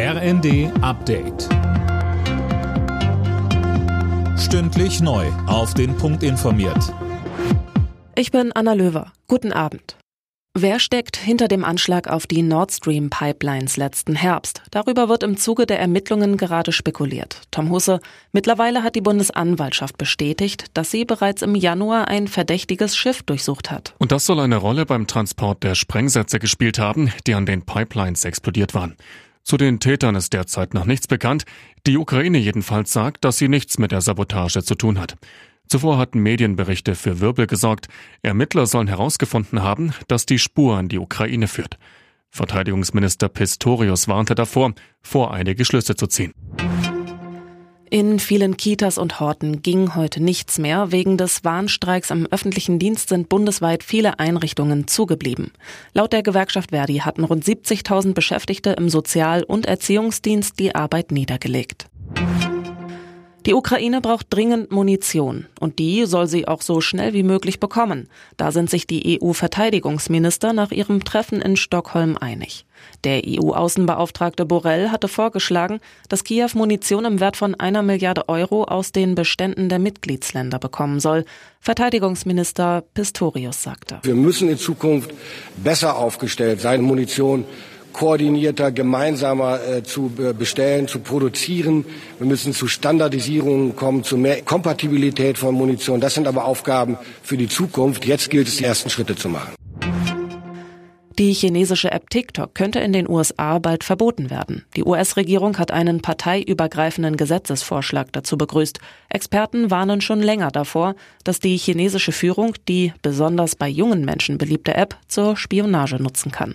RND Update. Stündlich neu. Auf den Punkt informiert. Ich bin Anna Löwer. Guten Abend. Wer steckt hinter dem Anschlag auf die Nord Stream Pipelines letzten Herbst? Darüber wird im Zuge der Ermittlungen gerade spekuliert. Tom Husse, mittlerweile hat die Bundesanwaltschaft bestätigt, dass sie bereits im Januar ein verdächtiges Schiff durchsucht hat. Und das soll eine Rolle beim Transport der Sprengsätze gespielt haben, die an den Pipelines explodiert waren. Zu den Tätern ist derzeit noch nichts bekannt. Die Ukraine jedenfalls sagt, dass sie nichts mit der Sabotage zu tun hat. Zuvor hatten Medienberichte für Wirbel gesorgt. Ermittler sollen herausgefunden haben, dass die Spur an die Ukraine führt. Verteidigungsminister Pistorius warnte davor, voreilige Schlüsse zu ziehen. In vielen Kitas und Horten ging heute nichts mehr. Wegen des Warnstreiks am öffentlichen Dienst sind bundesweit viele Einrichtungen zugeblieben. Laut der Gewerkschaft Verdi hatten rund 70.000 Beschäftigte im Sozial- und Erziehungsdienst die Arbeit niedergelegt. Die Ukraine braucht dringend Munition und die soll sie auch so schnell wie möglich bekommen. Da sind sich die EU-Verteidigungsminister nach ihrem Treffen in Stockholm einig. Der EU-Außenbeauftragte Borrell hatte vorgeschlagen, dass Kiew Munition im Wert von einer Milliarde Euro aus den Beständen der Mitgliedsländer bekommen soll. Verteidigungsminister Pistorius sagte. Wir müssen in Zukunft besser aufgestellt sein, Munition koordinierter, gemeinsamer äh, zu bestellen, zu produzieren. Wir müssen zu Standardisierungen kommen, zu mehr Kompatibilität von Munition. Das sind aber Aufgaben für die Zukunft. Jetzt gilt es, die ersten Schritte zu machen. Die chinesische App TikTok könnte in den USA bald verboten werden. Die US-Regierung hat einen parteiübergreifenden Gesetzesvorschlag dazu begrüßt. Experten warnen schon länger davor, dass die chinesische Führung die besonders bei jungen Menschen beliebte App zur Spionage nutzen kann.